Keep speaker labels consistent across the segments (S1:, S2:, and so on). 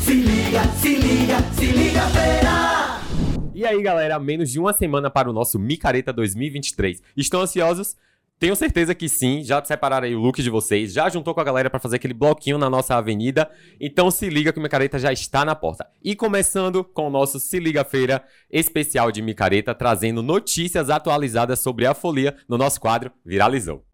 S1: Se liga, se liga, se liga, feira!
S2: E aí, galera, menos de uma semana para o nosso Micareta 2023. Estão ansiosos? Tenho certeza que sim, já separaram aí o look de vocês, já juntou com a galera para fazer aquele bloquinho na nossa avenida. Então se liga que o Micareta já está na porta. E começando com o nosso Se Liga Feira especial de Micareta, trazendo notícias atualizadas sobre a folia no nosso quadro Viralizou.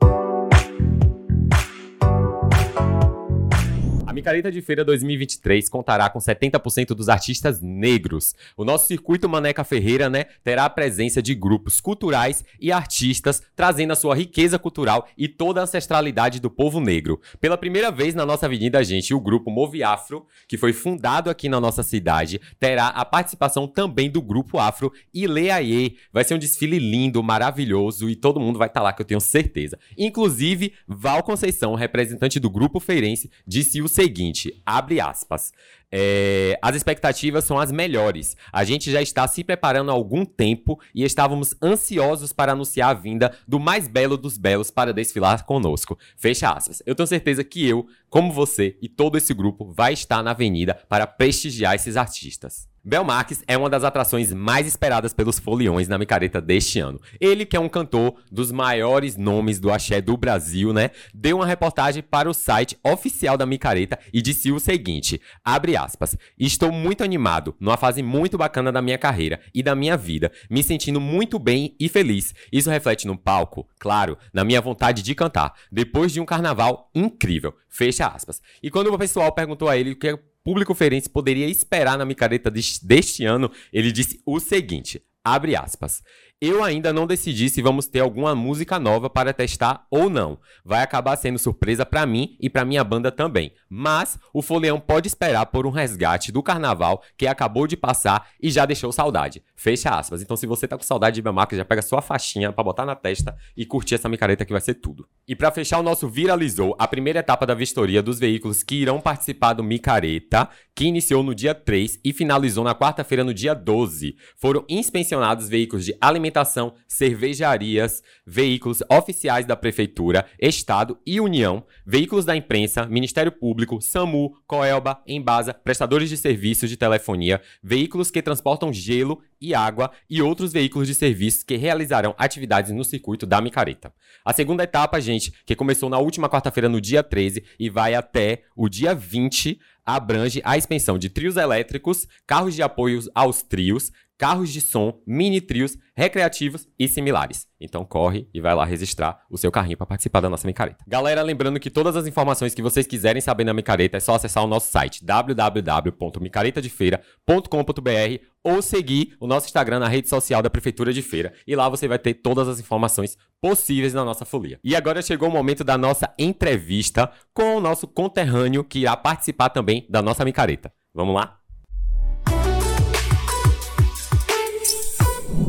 S2: Micareta de Feira 2023 contará com 70% dos artistas negros. O nosso circuito Maneca Ferreira, né, terá a presença de grupos culturais e artistas, trazendo a sua riqueza cultural e toda a ancestralidade do povo negro. Pela primeira vez na nossa avenida, gente, o grupo Move Afro, que foi fundado aqui na nossa cidade, terá a participação também do grupo Afro Ileaie. Vai ser um desfile lindo, maravilhoso e todo mundo vai estar tá lá, que eu tenho certeza. Inclusive, Val Conceição, representante do grupo feirense, disse o seguinte seguinte, abre aspas. É, as expectativas são as melhores. A gente já está se preparando há algum tempo e estávamos ansiosos para anunciar a vinda do mais belo dos belos para desfilar conosco. Fecha aspas. Eu tenho certeza que eu, como você e todo esse grupo, vai estar na avenida para prestigiar esses artistas. Bel Marques é uma das atrações mais esperadas pelos foliões na micareta deste ano. Ele, que é um cantor dos maiores nomes do axé do Brasil, né? Deu uma reportagem para o site oficial da micareta e disse o seguinte: abre aspas. Estou muito animado, numa fase muito bacana da minha carreira e da minha vida, me sentindo muito bem e feliz. Isso reflete no palco, claro, na minha vontade de cantar, depois de um carnaval incrível. Fecha aspas. E quando o pessoal perguntou a ele o que público feirense poderia esperar na micareta deste ano, ele disse o seguinte: abre aspas. Eu ainda não decidi se vamos ter alguma música nova para testar ou não. Vai acabar sendo surpresa para mim e para minha banda também. Mas o Foleão pode esperar por um resgate do carnaval que acabou de passar e já deixou saudade. Fecha aspas. Então, se você tá com saudade de Belmarca, já pega sua faixinha para botar na testa e curtir essa micareta que vai ser tudo. E para fechar o nosso Viralizou, a primeira etapa da vistoria dos veículos que irão participar do Micareta, que iniciou no dia 3 e finalizou na quarta-feira no dia 12, foram inspecionados veículos de alimentação alimentação, cervejarias, veículos oficiais da Prefeitura, Estado e União, veículos da imprensa, Ministério Público, SAMU, Coelba, Embasa, prestadores de serviços de telefonia, veículos que transportam gelo e água e outros veículos de serviços que realizarão atividades no circuito da micareta. A segunda etapa, gente, que começou na última quarta-feira, no dia 13, e vai até o dia 20, abrange a expensão de trios elétricos, carros de apoio aos trios, carros de som, mini trios, recreativos e similares. Então corre e vai lá registrar o seu carrinho para participar da nossa micareta. Galera, lembrando que todas as informações que vocês quiserem saber na micareta é só acessar o nosso site www.micaretadefeira.com.br ou seguir o nosso Instagram na rede social da Prefeitura de Feira. E lá você vai ter todas as informações possíveis na nossa folia. E agora chegou o momento da nossa entrevista com o nosso conterrâneo que irá participar também da nossa micareta. Vamos lá?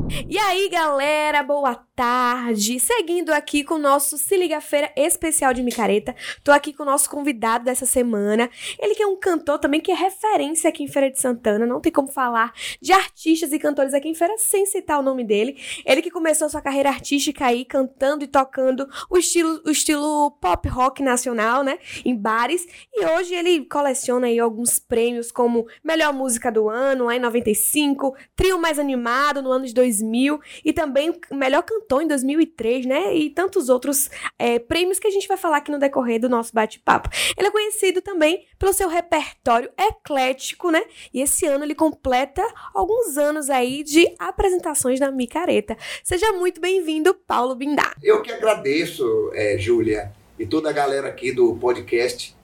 S3: E aí, galera, boa tarde. Seguindo aqui com o nosso Se Liga Feira especial de micareta. Tô aqui com o nosso convidado dessa semana. Ele que é um cantor também que é referência aqui em Feira de Santana. Não tem como falar de artistas e cantores aqui em Feira sem citar o nome dele. Ele que começou sua carreira artística aí cantando e tocando o estilo, o estilo pop rock nacional, né, em bares. E hoje ele coleciona aí alguns prêmios como Melhor Música do Ano, em 95, Trio Mais Animado no ano de 2000 2000 e também melhor cantor em 2003, né? E tantos outros é, prêmios que a gente vai falar aqui no decorrer do nosso bate-papo. Ele é conhecido também pelo seu repertório eclético, né? E esse ano ele completa alguns anos aí de apresentações na Micareta. Seja muito bem-vindo, Paulo Bindá.
S4: Eu que agradeço, é, Júlia, e toda a galera aqui do podcast.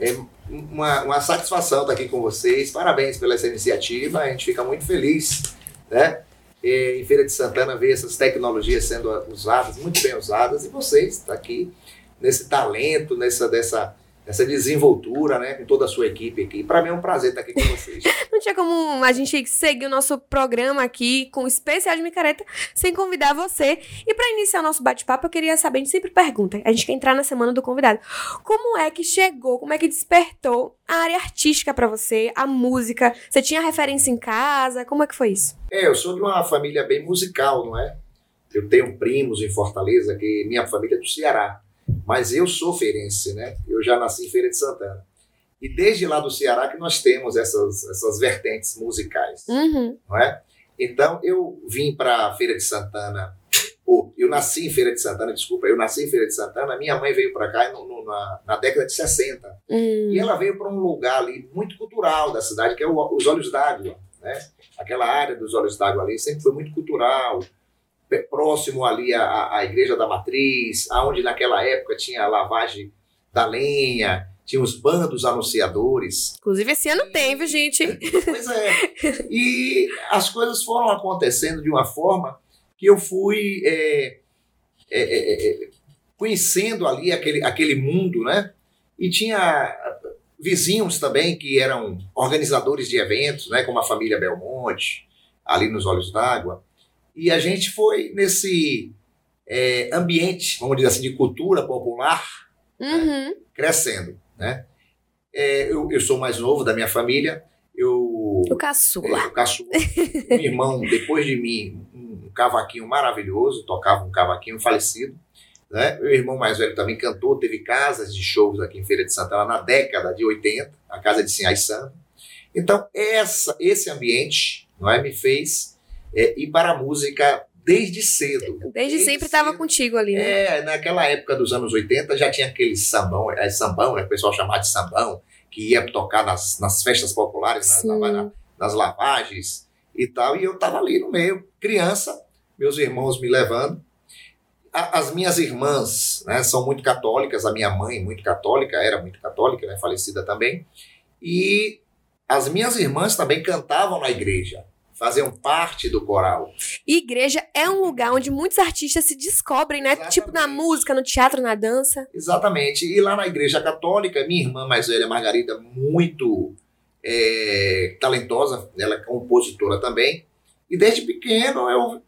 S4: É uma, uma satisfação estar aqui com vocês. Parabéns pela essa iniciativa. A gente fica muito feliz, né? Em Feira de Santana ver essas tecnologias sendo usadas, muito bem usadas, e vocês estão tá aqui nesse talento, nessa dessa essa desenvoltura, né, com toda a sua equipe aqui. Para mim é um prazer estar aqui com vocês.
S3: Não tinha como a gente seguir o nosso programa aqui com o especial de micareta sem convidar você. E para iniciar o nosso bate-papo, eu queria saber, a gente sempre pergunta, a gente quer entrar na semana do convidado. Como é que chegou, como é que despertou a área artística para você, a música? Você tinha referência em casa? Como é que foi isso?
S4: É, eu sou de uma família bem musical, não é? Eu tenho primos em Fortaleza, que minha família é do Ceará. Mas eu sou feirense, né? Eu já nasci em Feira de Santana. E desde lá do Ceará que nós temos essas, essas vertentes musicais,
S3: Uhum.
S4: não é? Então eu vim para a Feira de Santana, ou eu nasci em Feira de Santana, desculpa, eu nasci em Feira de Santana, minha mãe veio para cá no- no- na, na década de 60.
S3: Hum.
S4: E ela veio para um lugar ali muito cultural da cidade, que é o- os Olhos d'Água. Né? Aquela área dos Olhos d'Água ali sempre foi muito cultural, próximo ali à, à- Igreja da Matriz, aonde naquela época tinha a lavagem da lenha, tinha os bandos anunciadores.
S3: Inclusive, esse ano tem, viu, gente?
S4: Pois é. E as coisas foram acontecendo de uma forma que eu fui é, é, é, é, conhecendo ali aquele, aquele mundo, né? E tinha vizinhos também que eram organizadores de eventos, né? Como a família Belmonte, ali nos Olhos d'Água. E a gente foi nesse é, ambiente, vamos dizer assim, de cultura popular,
S3: Uhum.
S4: crescendo, né? É, eu, eu sou mais novo da minha família, eu
S3: O caçula.
S4: é, o caçula. Um irmão, depois de mim, um cavaquinho maravilhoso, tocava um cavaquinho falecido. Né? Meu irmão mais velho também cantou, teve casas de shows aqui em Feira de Santana na década de 80, a casa de Sinhai Samba. Então, essa, esse ambiente não é, me fez é, ir para a música desde cedo.
S3: Desde sempre estava contigo ali, né?
S4: É, naquela época dos anos 80 já tinha aquele sambão, é sambão, né, o pessoal chamava de sambão, que ia tocar nas, nas festas populares, nas,
S3: Sim.
S4: na- nas lavagens e tal, e eu tava ali no meio, criança, meus irmãos me levando. A- as minhas irmãs né, são muito católicas, a minha mãe muito católica, era muito católica, né, falecida também, e as minhas irmãs também cantavam na igreja, faziam parte do coral.
S3: E igreja é um lugar onde muitos artistas se descobrem, né?
S4: Exatamente.
S3: Tipo na música, no teatro, na dança.
S4: Exatamente. E lá na igreja católica, minha irmã mais velha, Margarida, muito é, talentosa, ela é compositora também. E desde pequeno eu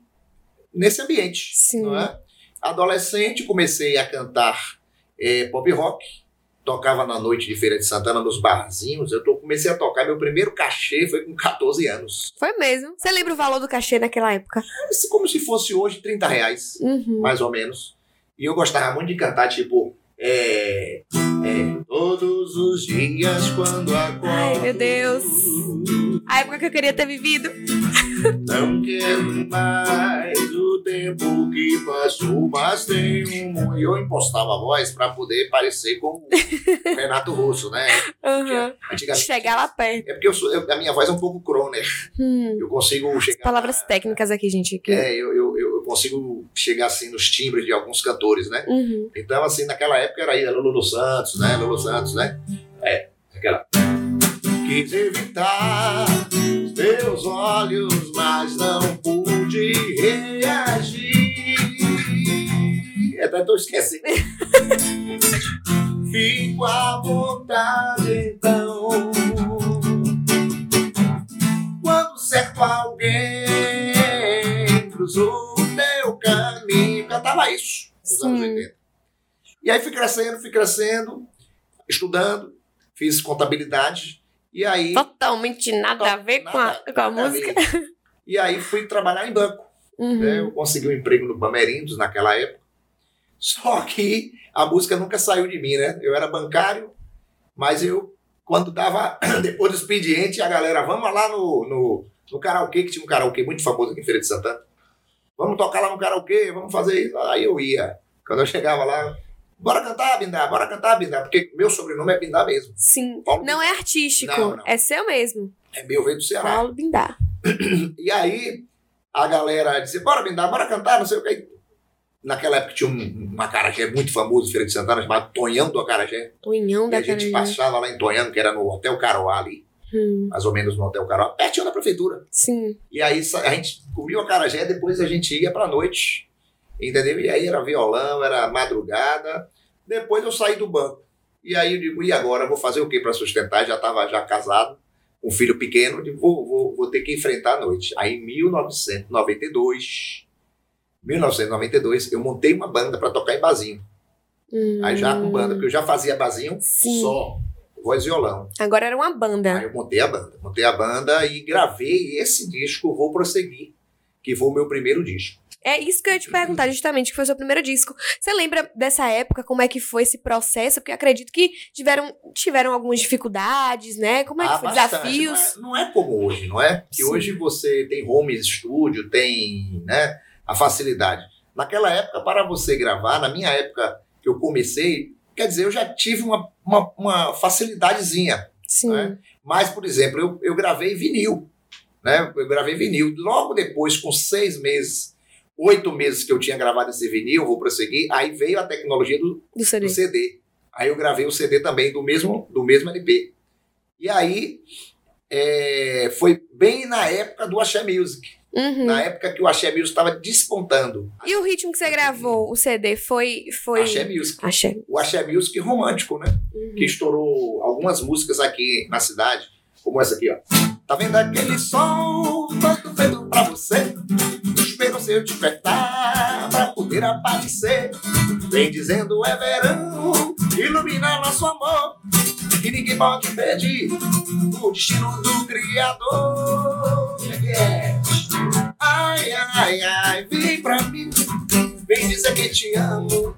S4: nesse ambiente.
S3: Sim.
S4: É? Adolescente, comecei a cantar é, pop rock. Tocava na noite de Feira de Santana nos barzinhos. Eu tô- comecei a tocar, meu primeiro cachê foi com 14 anos.
S3: Foi mesmo. Você lembra o valor do cachê naquela época?
S4: Como se fosse hoje 30 reais.
S3: Uhum.
S4: mais ou menos. E eu gostava muito de cantar, tipo. É, é, todos os dias quando acordo.
S3: Ai, meu Deus. A época que eu queria ter vivido.
S4: Não quero mais o tempo que passou, mas tenho muito. E eu impostava a voz pra poder parecer com o Renato Russo, né?
S3: Uhum.
S4: Antigamente.
S3: Chegar lá perto.
S4: É porque eu sou, eu- a minha voz é um pouco croner.
S3: Hum.
S4: Eu consigo chegar.
S3: Palavras técnicas aqui, gente. Aqui.
S4: É, eu, eu, eu consigo chegar assim nos timbres de alguns cantores, né?
S3: Uhum.
S4: Então, assim, naquela época era aí, Lulu Santos, né? Lulu Santos, né? É, aquela. Quis evitar os teus olhos, mas não tô esquecendo. Fico à vontade, então. Quando certo alguém cruzou o teu caminho. Cantava isso nos anos
S3: Sim.
S4: 80. E aí fui crescendo, fui crescendo, estudando, fiz contabilidade. E aí.
S3: Totalmente nada a ver com a,
S4: Nada-
S3: com a
S4: nada a
S3: música.
S4: ver. E aí fui trabalhar em banco.
S3: Uhum.
S4: né? Eu consegui um emprego no Bamerindos naquela época. Só que a música nunca saiu de mim, né? Eu era bancário, mas eu, quando dava, depois do expediente, a galera, vamos lá no, no, no karaokê, que tinha um karaokê muito famoso aqui em Feira de Santana. Vamos tocar lá no karaokê, vamos fazer isso. Aí eu ia. Quando eu chegava lá, bora cantar, Bindá, bora cantar, Bindá, porque meu sobrenome é Bindá mesmo.
S3: Sim.
S4: Paulo
S3: Não é artístico.
S4: Não, não.
S3: É seu mesmo.
S4: É meu, veio do Ceará.
S3: Paulo Bindá.
S4: E aí a galera dizia, bora Bindá, bora cantar, não sei o que. Naquela época tinha um, um acarajé muito famoso, Feira de Santana, chamado Tonhão do Acarajé.
S3: Tonhão
S4: E
S3: da
S4: a gente passava lá em Tonhão, que era no Hotel Caroá ali,
S3: Hum,
S4: mais ou menos no Hotel Caroá, pertinho da prefeitura.
S3: sim.
S4: E aí a gente comia o acarajé, depois a gente ia pra noite, entendeu? E aí era violão, era madrugada. Depois eu saí do banco. E aí eu digo, e agora? Vou fazer o que para sustentar? Já estava já casado, com um filho pequeno, eu digo, vou, vou, vou ter que enfrentar a noite. Aí em 1992, 1992, eu montei uma banda para tocar em bazinho.
S3: Hum.
S4: Aí já com banda, porque eu já fazia bazinho
S3: Sim.
S4: só, voz e violão.
S3: Agora era uma
S4: Aí
S3: banda.
S4: eu montei a banda. Montei a banda e gravei esse disco, Vou Prosseguir, que foi o meu primeiro disco.
S3: É isso que eu ia te perguntar, justamente, que foi o seu primeiro disco. Você lembra dessa época, como é que foi esse processo? Porque acredito que tiveram, tiveram algumas dificuldades, né? Como é que
S4: Ah,
S3: foi?
S4: bastante.
S3: Desafios?
S4: Não é, não é como hoje, não é? Que hoje você tem home studio, tem né, a facilidade. Naquela época, para você gravar, na minha época que eu comecei, quer dizer, eu já tive uma, uma, uma facilidadezinha.
S3: Sim.
S4: né? Mas, por exemplo, eu, eu gravei vinil. Né? Eu gravei vinil. Logo depois, com seis meses, oito meses que eu tinha gravado esse vinil, vou prosseguir, aí veio a tecnologia do,
S3: Do CD.
S4: do CD. Aí eu gravei o CD também do mesmo, do mesmo LP. E aí é, foi bem na época do Axé Music.
S3: Uhum.
S4: Na época que o Axé Music estava despontando.
S3: E o ritmo que você gravou, o CD, foi. foi...
S4: Axé Music.
S3: Axé.
S4: O Axé Music romântico, né?
S3: Uhum.
S4: que estourou algumas músicas aqui na cidade, como essa aqui, ó. Tá vendo aquele sol todo feito pra você? Espero se eu te apertar pra poder aparecer. Vem dizendo é verão, ilumina nosso amor. Que ninguém pode impedir o destino do Criador. É que é. Ai, ai, ai, vem pra mim. Vem dizer que te amo.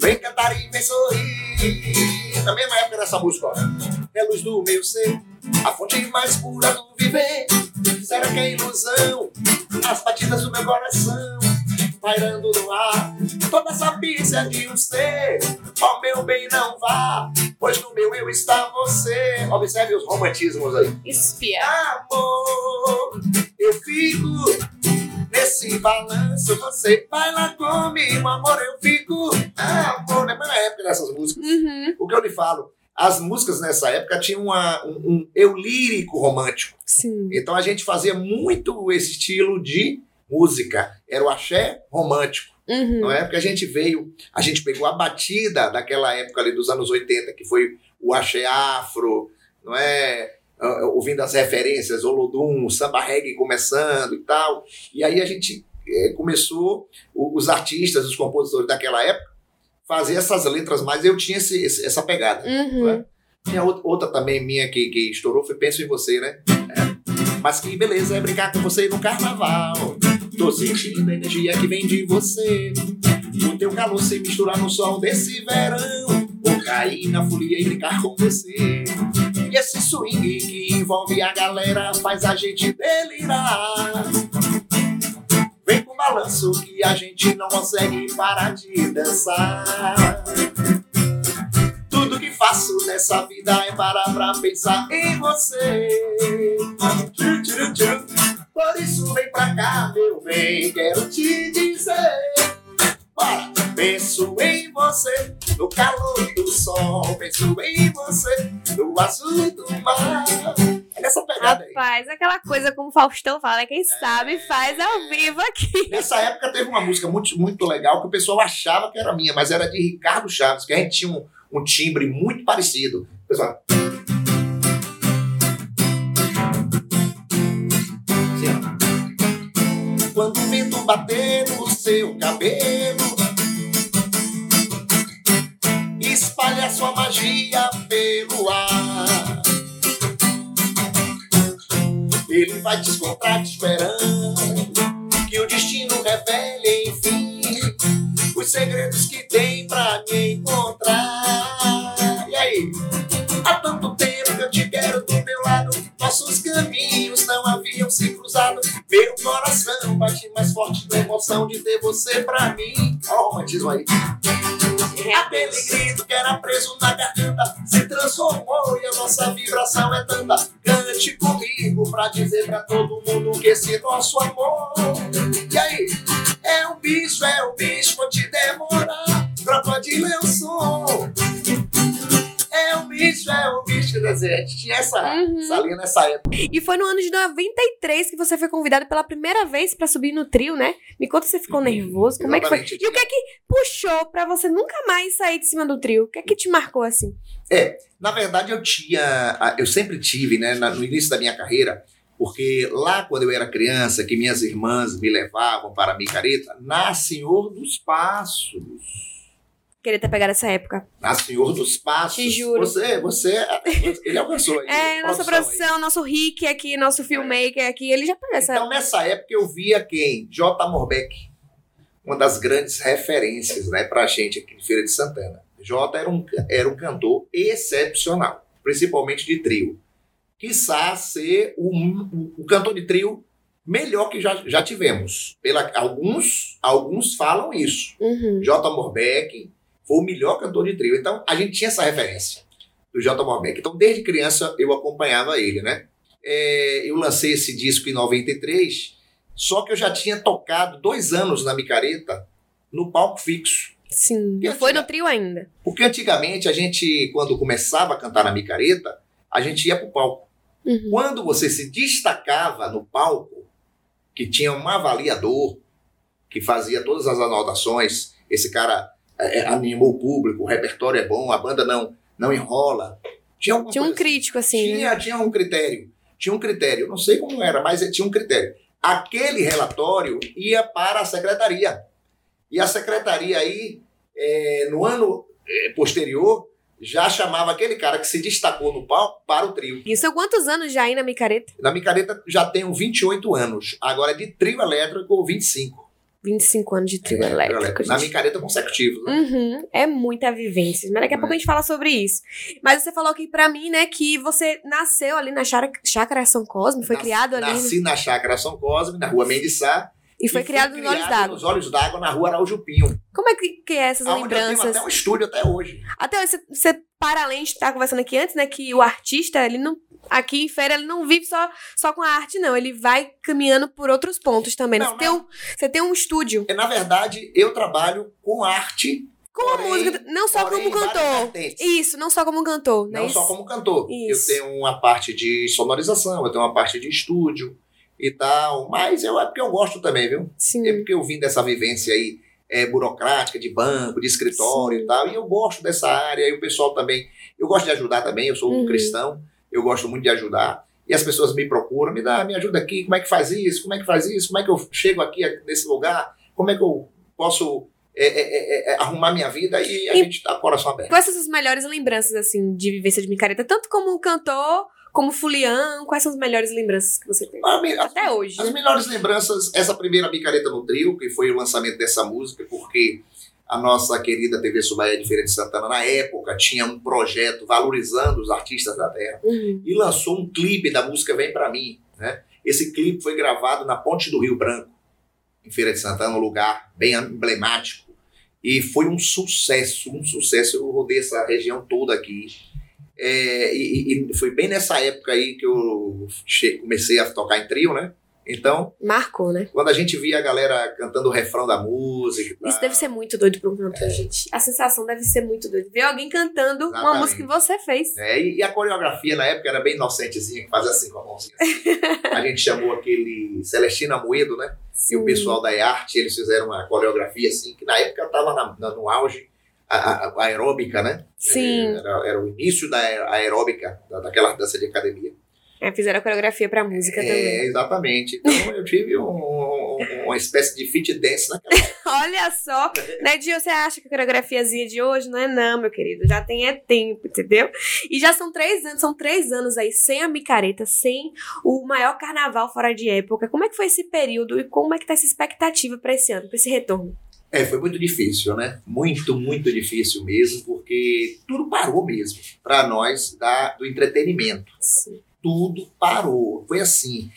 S4: Vem cantar e vem sorrir. Na mesma época dessa música, ó. É luz do meu ser, a fonte mais pura do viver. Será que é ilusão? As batidas do meu coração, pairando no ar. Toda essa pista de um ser, ó meu bem, não vá. Pois no meu eu está você. Observe os romantismos aí.
S3: Espia.
S4: Amor, eu fico nesse balanço. Você vai lá comigo, amor, eu fico. Amor, na mesma época dessas músicas.
S3: Uhum.
S4: O que eu lhe falo? As músicas nessa época tinham uma- um, um eu lírico romântico.
S3: Sim.
S4: Então a gente fazia muito esse estilo de música. Era o axé romântico.
S3: Uhum.
S4: Não é? Porque a gente veio, a gente pegou a batida daquela época ali dos anos 80, que foi o axé afro, não é? Ah, Ouvindo as referências, Olodum, samba reggae começando e tal. E aí a gente eh, começou, os artistas, os compositores daquela época, fazer essas letras mais. Eu tinha esse- essa pegada.
S3: Uhum.
S4: Tinha outra, outra também minha que, que estourou, foi Penso em Você, né? É. Mas que beleza é brincar com você no carnaval. Tô sentindo a energia que vem de você. O teu calor se misturar no sol desse verão. Vou cair na folia e brincar com você. E esse swing que envolve a galera faz a gente delirar. Vem com balanço que a gente não consegue parar de dançar. Tudo que faço nessa vida é parar pra pensar em você. Tchu, tchu, tchu. Por isso vem pra cá, meu bem, quero te dizer. Bora! Penso em você, no calor do sol. Penso em você, no azul do mar. É nessa pegada aí.
S3: Rapaz, aquela coisa como o Faustão fala, quem sabe faz ao vivo aqui.
S4: Nessa época teve uma música muito, muito legal que o pessoal achava que era minha, mas era de Ricardo Chaves, que a gente tinha um, um timbre muito parecido. O Pessoal. Bater no seu cabelo, espalhe a sua magia pelo ar. Ele vai te encontrar te esperando que o destino revele, enfim, os segredos que Coração bate mais forte na emoção de ter você pra mim. Olha o romantismo aí. Aquele grito que era preso na garganta se transformou e a nossa vibração é tanta. Cante comigo pra dizer pra todo mundo que esse nosso amor. E aí? É um bicho, é um bicho, vou te demorar. É som. É um bicho, é um bicho. Quer dizer, a gente tinha essa,
S3: Uhum.
S4: essa linha nessa época.
S3: E foi no ano de 93 que você foi convidado pela primeira vez pra subir no trio, né? Me conta se você ficou nervoso, como é que foi?
S4: Exatamente.
S3: E o que é que puxou pra você nunca mais sair de cima do trio? O que é que te marcou assim?
S4: Na verdade, eu tinha, eu sempre tive, né, no início da minha carreira, porque lá quando eu era criança, que minhas irmãs me levavam para a micareta, na Senhor dos Passos.
S3: Queria ter pegado essa época.
S4: Na Senhor dos Passos.
S3: Te juro.
S4: Você, você, ele alcançou. aí,
S3: É, nossa
S4: aí.
S3: produção, nosso Rick aqui, nosso filmmaker aqui, ele já pegou essa
S4: Então, nessa época, eu via quem? J. Morbeck. Uma das grandes referências né, pra gente aqui de Feira de Santana. J era um, era um cantor excepcional, principalmente de trio. Quiçá ser o, o, o cantor de trio melhor que já, já tivemos. Pela, alguns, alguns falam isso.
S3: Uhum.
S4: J. Morbeck foi o melhor cantor de trio. Então, a gente tinha essa referência do J. Morbeck. Então, desde criança, eu acompanhava ele, né? É, eu lancei esse disco em 93, só que eu já tinha tocado dois anos na micareta no palco fixo.
S3: Sim.
S4: E
S3: Não foi
S4: antiga-
S3: no trio ainda.
S4: Porque antigamente, a gente, quando começava a cantar na micareta, a gente ia pro palco.
S3: Uhum.
S4: Quando você se destacava no palco, que tinha um avaliador que fazia todas as anotações, esse cara é, é, animou o público, o repertório é bom, a banda não, não enrola. Tinha,
S3: Tinha um
S4: assim.
S3: crítico, assim, né?
S4: tinha, tinha um critério. Tinha um critério. Eu Não sei como era, mas tinha um critério. Aquele relatório ia para a secretaria. E a secretaria aí, é, no ano é, posterior, já chamava aquele cara que se destacou no palco para o trio.
S3: E são quantos anos já aí na micareta?
S4: Na micareta já tenho 28 anos. Agora de trio elétrico, 25.
S3: 25 anos de trio
S4: É,
S3: elétrico,
S4: Na micareta consecutivo. Né?
S3: Uhum, é muita vivência. Mas daqui a
S4: É.
S3: pouco a gente fala sobre isso. Mas você falou aqui pra mim, né, que você nasceu ali na chácara, São Cosme, foi
S4: Nas-
S3: criado ali.
S4: Nasci na Chácara São Cosme, na rua Mendiçá.
S3: E foi
S4: fui
S3: criado nos Olhos d'Água.
S4: Nos Olhos d'Água, na rua Araújo Pinho.
S3: Como é que, que é essas
S4: Onde eu tenho
S3: lembranças?
S4: até um estúdio até hoje.
S3: Até hoje, você, para além de estar conversando aqui antes, né, que o artista, ele não. Aqui em feira, ele não vive só, só com a arte, não. Ele vai caminhando por outros pontos também. né?
S4: Não,
S3: você, tem um, você tem um estúdio
S4: É, Na verdade, eu trabalho com arte.
S3: com a
S4: porém-
S3: música, não só
S4: porém,
S3: como cantor. Isso, não só como cantor, né?
S4: Não só como cantor.
S3: Isso.
S4: Eu tenho uma parte de sonorização, eu tenho uma parte de estúdio e tal. Mas eu, é porque eu gosto também, viu?
S3: Sim.
S4: É porque eu vim dessa vivência aí é, burocrática, de banco, de escritório
S3: Sim.
S4: e tal. E eu gosto dessa área. E o pessoal também. Eu gosto de ajudar também, eu sou um
S3: Uhum.
S4: cristão, eu gosto muito de ajudar. E as pessoas me procuram, me dá, me ajuda aqui, como é que faz isso? Como é que faz isso? Como é que eu chego aqui nesse lugar? Como é que eu posso é, é, é, é, arrumar minha vida? E a
S3: E-
S4: gente tá com o coração aberto.
S3: Quais são as melhores lembranças, assim, de vivência de micareta? Tanto como cantor, como fulião, quais são as melhores lembranças que você tem?
S4: Me- as-
S3: Até hoje.
S4: As melhores lembranças, essa primeira micareta no trio, que foi o lançamento dessa música, porque a nossa querida TV Subaia de Feira de Santana, na época, tinha um projeto valorizando os artistas da terra
S3: Uhum.
S4: e lançou um clipe da música Vem Pra Mim. Né? Esse clipe foi gravado na Ponte do Rio Branco, em Feira de Santana, um lugar bem emblemático. E foi um sucesso, um sucesso. Eu rodei essa região toda aqui. É, e, e foi bem nessa época aí que eu comecei a tocar em trio, né? Então,
S3: Marcou, né?
S4: quando a gente via a galera cantando o refrão da música. e tal,
S3: Isso deve ser muito doido pra um cantor, gente. A sensação deve ser muito doida. Ver alguém cantando uma
S4: Exatamente.
S3: música que você fez.
S4: É, e, e a coreografia na época era bem inocentezinha, que fazia assim com a mãozinha. assim. a gente chamou aquele Celestina Moedo, né? E o
S3: Sim.
S4: pessoal da arte, eles fizeram uma coreografia assim, que na época estava no auge, a, a- aeróbica, né?
S3: Sim.
S4: Era, era o início da aer- aeróbica, da- daquela dança de academia.
S3: É, fizeram a coreografia pra música também.
S4: É, exatamente. Então eu tive um- um- uma espécie de fit dance naquela.
S3: Olha só, né, Dio, você acha que a coreografiazinha de hoje não é não, meu querido, já tem é tempo, entendeu? E já são três anos, são três anos aí sem a micareta, sem o maior carnaval fora de época. Como é que foi esse período e como é que tá essa expectativa pra esse ano, pra esse retorno?
S4: É, foi muito difícil, né? Muito, muito difícil mesmo, porque tudo parou mesmo para nós da, do entretenimento.
S3: Sim.
S4: Tudo parou. Foi assim.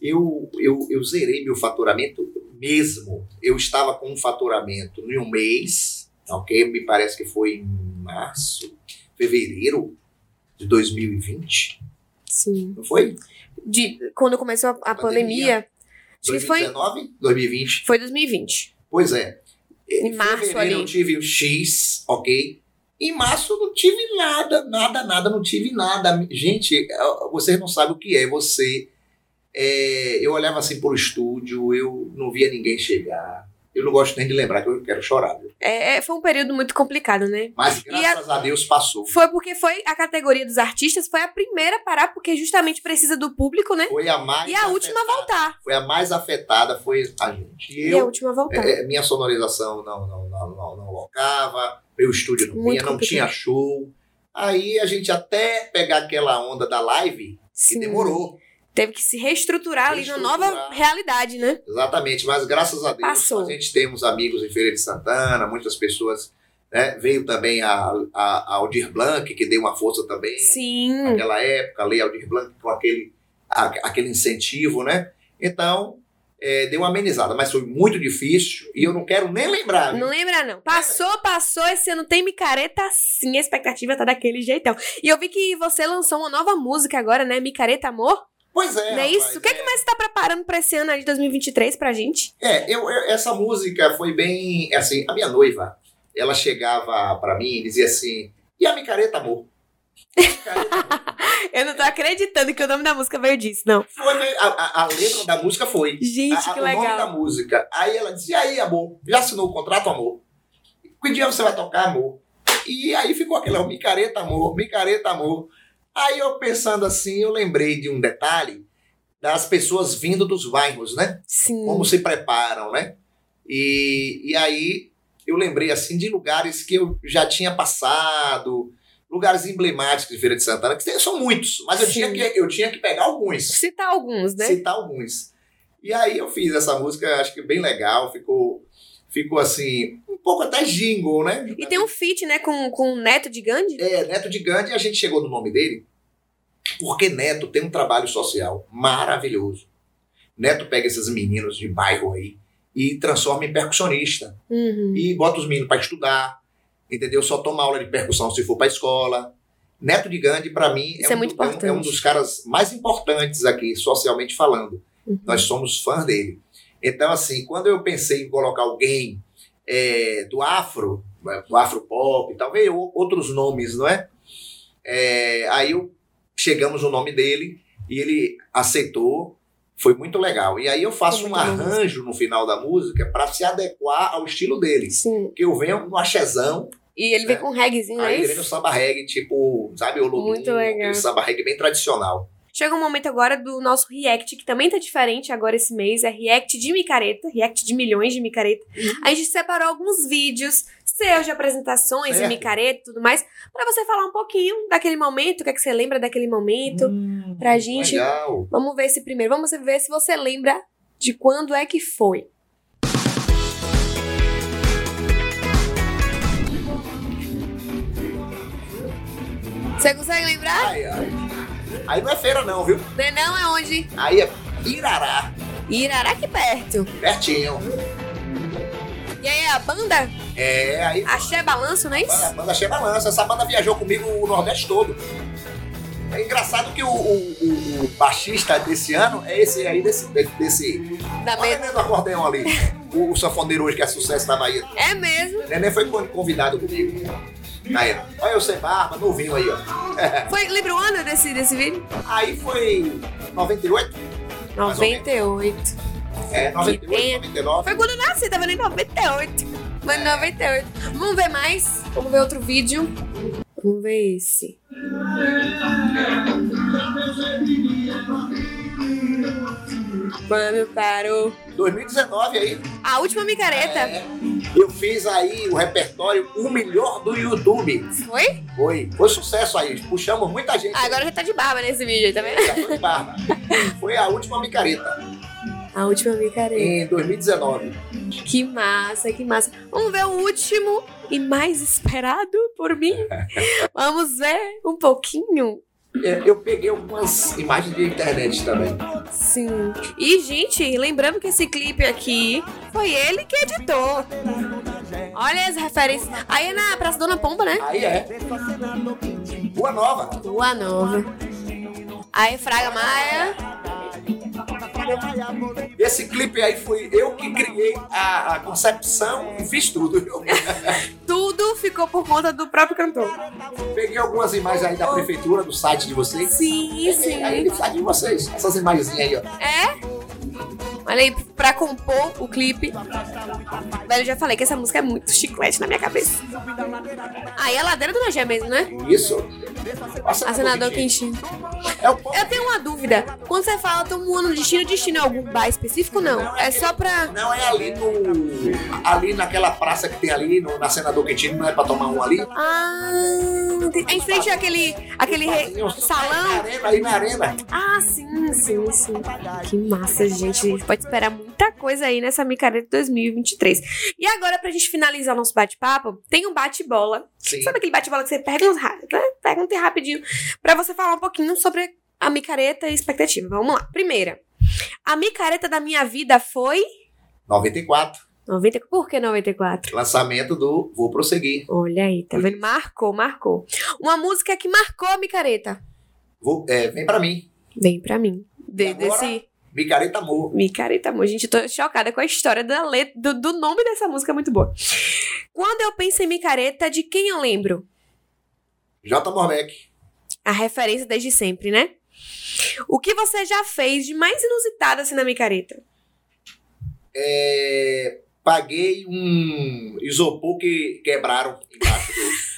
S4: Eu, eu, eu zerei meu faturamento mesmo. Eu estava com um faturamento em um mês, ok? Me parece que foi em março, fevereiro de 2020,
S3: Sim.
S4: não foi?
S3: De, quando começou a, a pandemia, acho que foi,
S4: 2019? 2020?
S3: foi 2020.
S4: Pois é.
S3: Em março
S4: fevereiro
S3: ali.
S4: eu tive o X, ok? Em março eu não tive nada, nada, nada, não tive nada. Gente, vocês não sabem o que é você. eh, eu olhava assim pro estúdio, eu não via ninguém chegar. Eu não gosto nem de lembrar que eu quero chorar. Viu?
S3: É, é, foi um período muito complicado, né?
S4: Mas graças a... Deus passou.
S3: Foi porque foi a categoria dos artistas, foi a primeira a parar, porque justamente precisa do público, né?
S4: Foi a mais
S3: E a última a
S4: afetada.
S3: voltar.
S4: Foi a mais afetada, foi a gente. E
S3: E a
S4: eu,
S3: última a voltar.
S4: é, minha sonorização não, não, não, não, não locava, meu estúdio não
S3: Muito
S4: vinha, não tinha show. Aí a gente até pegar aquela onda da live,
S3: Sim.
S4: que demorou.
S3: Teve que se reestruturar ali na nova
S4: Reestruturar.
S3: realidade, né?
S4: Exatamente, mas graças a Deus
S3: Passou.
S4: a gente temos amigos em Feira de Santana, muitas pessoas. Né? Veio também a, a, a Aldir Blanc, que deu uma força também
S3: Sim.
S4: naquela época, a Lei Aldir Blanc com aquele, a- aquele incentivo, né? Então, é, deu uma amenizada, mas foi muito difícil e eu não quero nem lembrar.
S3: Não lembra, não. Passou, passou. Esse ano tem micareta sim. A expectativa tá daquele jeitão. E eu vi que você lançou uma nova música agora, né? Micareta Amor.
S4: Pois é.
S3: não é
S4: rapaz,
S3: isso? O que, é que mais você tá preparando pra esse ano de 2023 pra gente?
S4: É, eu, eu- essa música foi bem. Assim, a minha noiva, ela chegava pra mim e dizia assim: e a micareta, amor? Micareta, amor.
S3: Eu não tô acreditando que o nome da música veio disso, não.
S4: Foi, a, a- a letra da música foi.
S3: Gente, que
S4: o nome da
S3: legal.
S4: música. Aí ela disse: e aí, amor? Já assinou o contrato, amor? Que dia você vai tocar, amor? E aí ficou aquela micareta, amor, micareta, amor. Aí eu pensando assim, eu lembrei de um detalhe das pessoas vindo dos bairros, né?
S3: Sim.
S4: como se preparam, né? E, e aí eu lembrei assim de lugares que eu já tinha passado, lugares emblemáticos de Feira de Santana, que são muitos, mas eu
S3: Sim.
S4: tinha, que, eu tinha que pegar alguns,
S3: Citar alguns, né?
S4: citar alguns. E aí eu fiz essa música, acho que bem legal, ficou, ficou assim, um pouco até jingle, né?
S3: E tem um feat, né, com, com o Neto de Gandhi.
S4: É, Neto de Gandhi, a gente chegou no nome dele, porque Neto tem um trabalho social maravilhoso. Neto pega esses meninos de bairro aí e transforma em percussionista.
S3: Uhum.
S4: e bota os meninos para estudar, entendeu? Só toma aula de percussão se for para escola. Neto de Gandhi, para mim,
S3: é
S4: um,
S3: muito
S4: do- é um- é um dos caras mais importantes aqui, socialmente falando.
S3: Uhum.
S4: Nós somos fãs dele. Então, assim, quando eu pensei em colocar alguém é, do afro, né, do afro pop, talvez outros nomes, não é? É, aí eu chegamos no nome dele e ele aceitou. Foi muito legal. E aí eu faço um arranjo no final da música para se adequar ao estilo dele.
S3: Sim.
S4: Que eu venho no axezão,
S3: E ele vem
S4: É.
S3: com um reggaezinho,
S4: aí
S3: é
S4: ele vem no samba reggae, tipo, sabe, o Lulu,
S3: Muito legal.
S4: aquele samba reggae bem tradicional.
S3: Chega um momento agora do nosso react, que também tá diferente agora esse mês. É react de micareta, react de milhões de micareta.
S4: Uhum.
S3: A gente separou alguns vídeos seus de apresentações
S4: Certo.
S3: e micareta e tudo mais, pra você falar um pouquinho daquele momento, o que é que você lembra daquele momento. pra gente.
S4: Legal.
S3: Vamos ver esse primeiro. Vamos ver se você lembra de quando é que foi. Você consegue lembrar?
S4: Aí, aí. Aí não é feira não, viu?
S3: Né, Não é onde?
S4: Aí é Irará,
S3: Irará aqui perto.
S4: pertinho.
S3: E aí a banda
S4: É, aí
S3: Axé Balanço, não é
S4: a
S3: isso?
S4: banda Chega Balança. Essa banda viajou comigo o Nordeste todo. É engraçado que o, o- o- o baixista desse ano é esse aí, desse... desse
S3: Da
S4: Olha
S3: me...
S4: dentro do acordeão ali. O, o sanfoneiro hoje que é sucesso na Bahia.
S3: É mesmo.
S4: Neném foi convidado comigo. Aí, olha eu sem barba, novinho aí, ó.
S3: Foi, lembra o ano desse, desse vídeo?
S4: Aí foi 98? Mais ou menos.
S3: 98.
S4: É, 98,
S3: pena.
S4: 99.
S3: Foi quando eu nasci, tava em 98. Foi em 98. Vamos ver mais? Vamos ver outro vídeo. Vamos ver esse. Quando parou.
S4: 2019 aí.
S3: A última micareta.
S4: É, eu fiz aí o repertório O Melhor do YouTube.
S3: Foi?
S4: Foi, foi sucesso aí. Puxamos muita gente.
S3: Agora já tá de barba nesse vídeo aí, tá vendo?
S4: Já foi de barba. Foi a última micareta,
S3: A última micareta.
S4: em 2019.
S3: Que massa, que massa. Vamos ver o último e mais esperado por mim. Vamos ver um pouquinho.
S4: É, Eu peguei algumas imagens de internet também.
S3: Sim. E, gente, lembrando que esse clipe aqui foi ele que editou. Olha as referências. Aí é na Praça Dona Pomba, né?
S4: Aí é. Boa Nova.
S3: Rua Nova. Aí Fraga Maia.
S4: Esse clipe aí foi eu que criei a, a concepção e fiz tudo.
S3: Tudo ficou por conta do próprio cantor.
S4: Peguei algumas imagens aí da prefeitura, do site de vocês.
S3: Sim, sim.
S4: Aí do site de vocês. Essas imagens aí, ó.
S3: É? Olha aí, pra compor o clipe. Velho, eu já falei que essa música é muito chiclete na minha cabeça. Aí é a ladeira do Nagé mesmo, né?
S4: Isso.
S3: A senador
S4: Quintino. É o.
S3: Eu tenho uma dúvida. Quando você fala tomando destino, destino é algum bar específico? Não. É só pra.
S4: Não, é ali no. Ali naquela praça que tem ali, no, na Senador Quintino, não é pra tomar um ali?
S3: Ah, entendi. em frente àquele, aquele salão.
S4: aí na arena.
S3: Ah, sim, sim, sim. Que massa, gente. A gente pode esperar muita coisa aí nessa micareta 2023. E agora, pra gente finalizar nosso bate-papo, tem um bate-bola. Sabe aquele bate-bola que você pergunta, ra- né? pergunta rapidinho pra você falar um pouquinho sobre a micareta e expectativa. Vamos lá. Primeira. A micareta da minha vida foi
S4: 94.
S3: 90. Por que 94?
S4: Lançamento do Vou Prosseguir.
S3: Olha aí, tá vendo? Marcou, marcou. Uma música que marcou a micareta.
S4: Vou, é, vem pra mim.
S3: Vem pra mim. De,
S4: agora?
S3: desse
S4: Micareta Amor.
S3: Micareta, amor. Gente, eu tô chocada com a história da letra, do, do nome dessa música, é muito boa. Quando eu penso em micareta, de quem eu lembro?
S4: J. Morbeck.
S3: A referência desde sempre, né? O que você já fez de mais inusitado assim na micareta?
S4: É, paguei um isopor que quebraram embaixo do.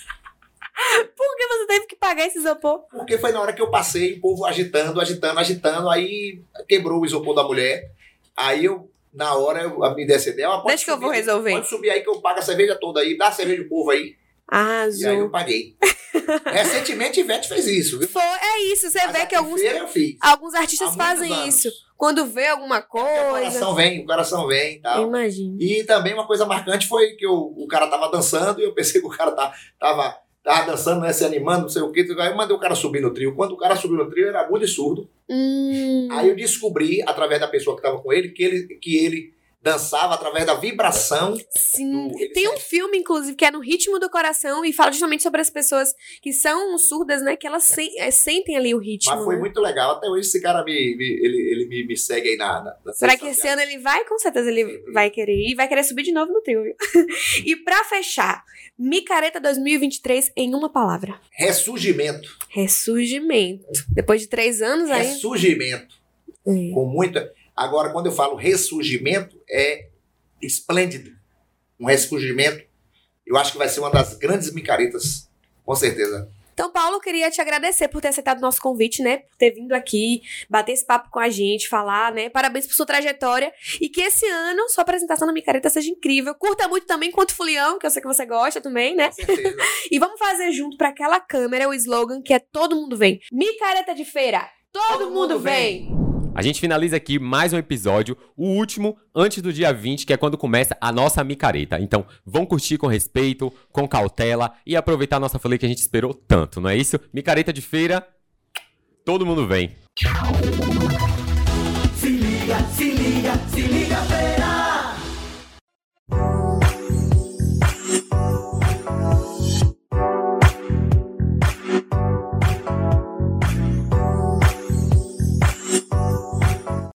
S3: Por que você teve que pagar esse isopor?
S4: Porque foi na hora que eu passei, o povo agitando, agitando, agitando, aí quebrou o isopor da mulher. Aí eu, na hora, eu me desse ideia. "Ah,
S3: Deixa que eu
S4: subir
S3: vou resolver."
S4: Pode subir aí que eu pago a cerveja toda aí, dá a cerveja do povo aí. E aí eu
S3: Arrasou.
S4: paguei. Recentemente, Ivete fez isso, viu?
S3: Foi, é isso. Você
S4: Mas
S3: vê que alguns,
S4: eu
S3: alguns artistas fazem
S4: anos.
S3: isso. Quando vê alguma
S4: O
S3: coisa.
S4: coração vem, o coração vem e tal.
S3: Imagina.
S4: E também uma coisa marcante foi que o, o cara tava dançando e eu pensei que o cara tá, tava, tava dançando, né, se animando, não sei o quê. Aí eu mandei o cara subir no trio. Quando o cara subiu no trio, era mudo e surdo.
S3: Hum,
S4: Aí eu descobri, através da pessoa que tava com ele, que ele, que ele dançava através da vibração.
S3: sim.
S4: do-
S3: Tem um filme, inclusive, que é No Ritmo do Coração e fala justamente sobre as pessoas que são surdas, né? Que elas sen- é, sentem ali o ritmo.
S4: Mas foi
S3: né?
S4: muito legal. Até hoje esse cara me, me- ele, ele me, me segue aí na. na
S3: Será que esse ano ele vai? Com certeza ele vai querer ir. Vai querer subir de novo no trio, viu? e pra fechar, Micareta 2023 em uma palavra.
S4: Ressurgimento.
S3: Ressurgimento. Depois de três anos aí.
S4: Ressurgimento.
S3: É.
S4: Com muita. Agora, quando eu falo ressurgimento, é esplêndido. Um ressurgimento. Eu acho que vai ser uma das grandes micaretas, com certeza.
S3: Então, Paulo, queria te agradecer por ter aceitado o nosso convite, né? Por ter vindo aqui, bater esse papo com a gente, falar, né? Parabéns por sua trajetória. E que esse ano sua apresentação na Micareta seja incrível. Curta muito também quanto Fulião, que eu sei que você gosta também, né?
S4: Com certeza.
S3: E vamos fazer junto para aquela câmera o slogan que é Todo Mundo Vem. Micareta de Feira, todo, mundo,
S4: mundo
S3: vem.
S2: A gente finaliza aqui mais um episódio, o último antes do dia 20, que é quando começa a nossa micareta. Então, vão curtir com respeito, com cautela e aproveitar a nossa folia que a gente esperou tanto, não é isso? Micareta de feira, todo mundo vem.
S1: Se liga, se liga, se liga, feira.